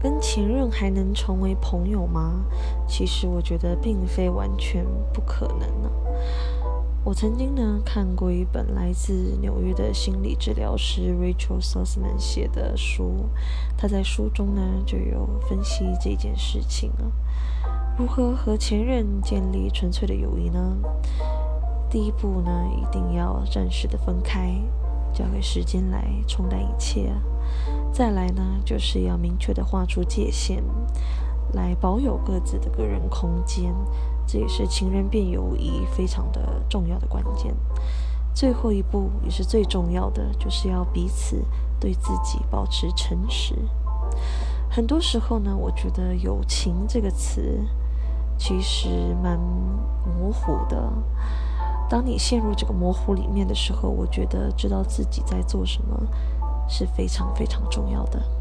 跟前任还能成为朋友吗？其实我觉得并非完全不可能呢。我曾经呢看过一本来自纽约的心理治疗师 Rachel Sussman 写的书，他在书中呢就有分析这件事情啊，如何和前任建立纯粹的友谊呢？第一步呢，一定要暂时的分开，交给时间来冲淡一切。再来呢，就是要明确的画出界限，来保有各自的个人空间，这也是情人变友谊非常的重要的关键。最后一步也是最重要的，就是要彼此对自己保持诚实。很多时候呢，我觉得“友情”这个词其实蛮模糊的。当你陷入这个模糊里面的时候，我觉得知道自己在做什么。是非常非常重要的。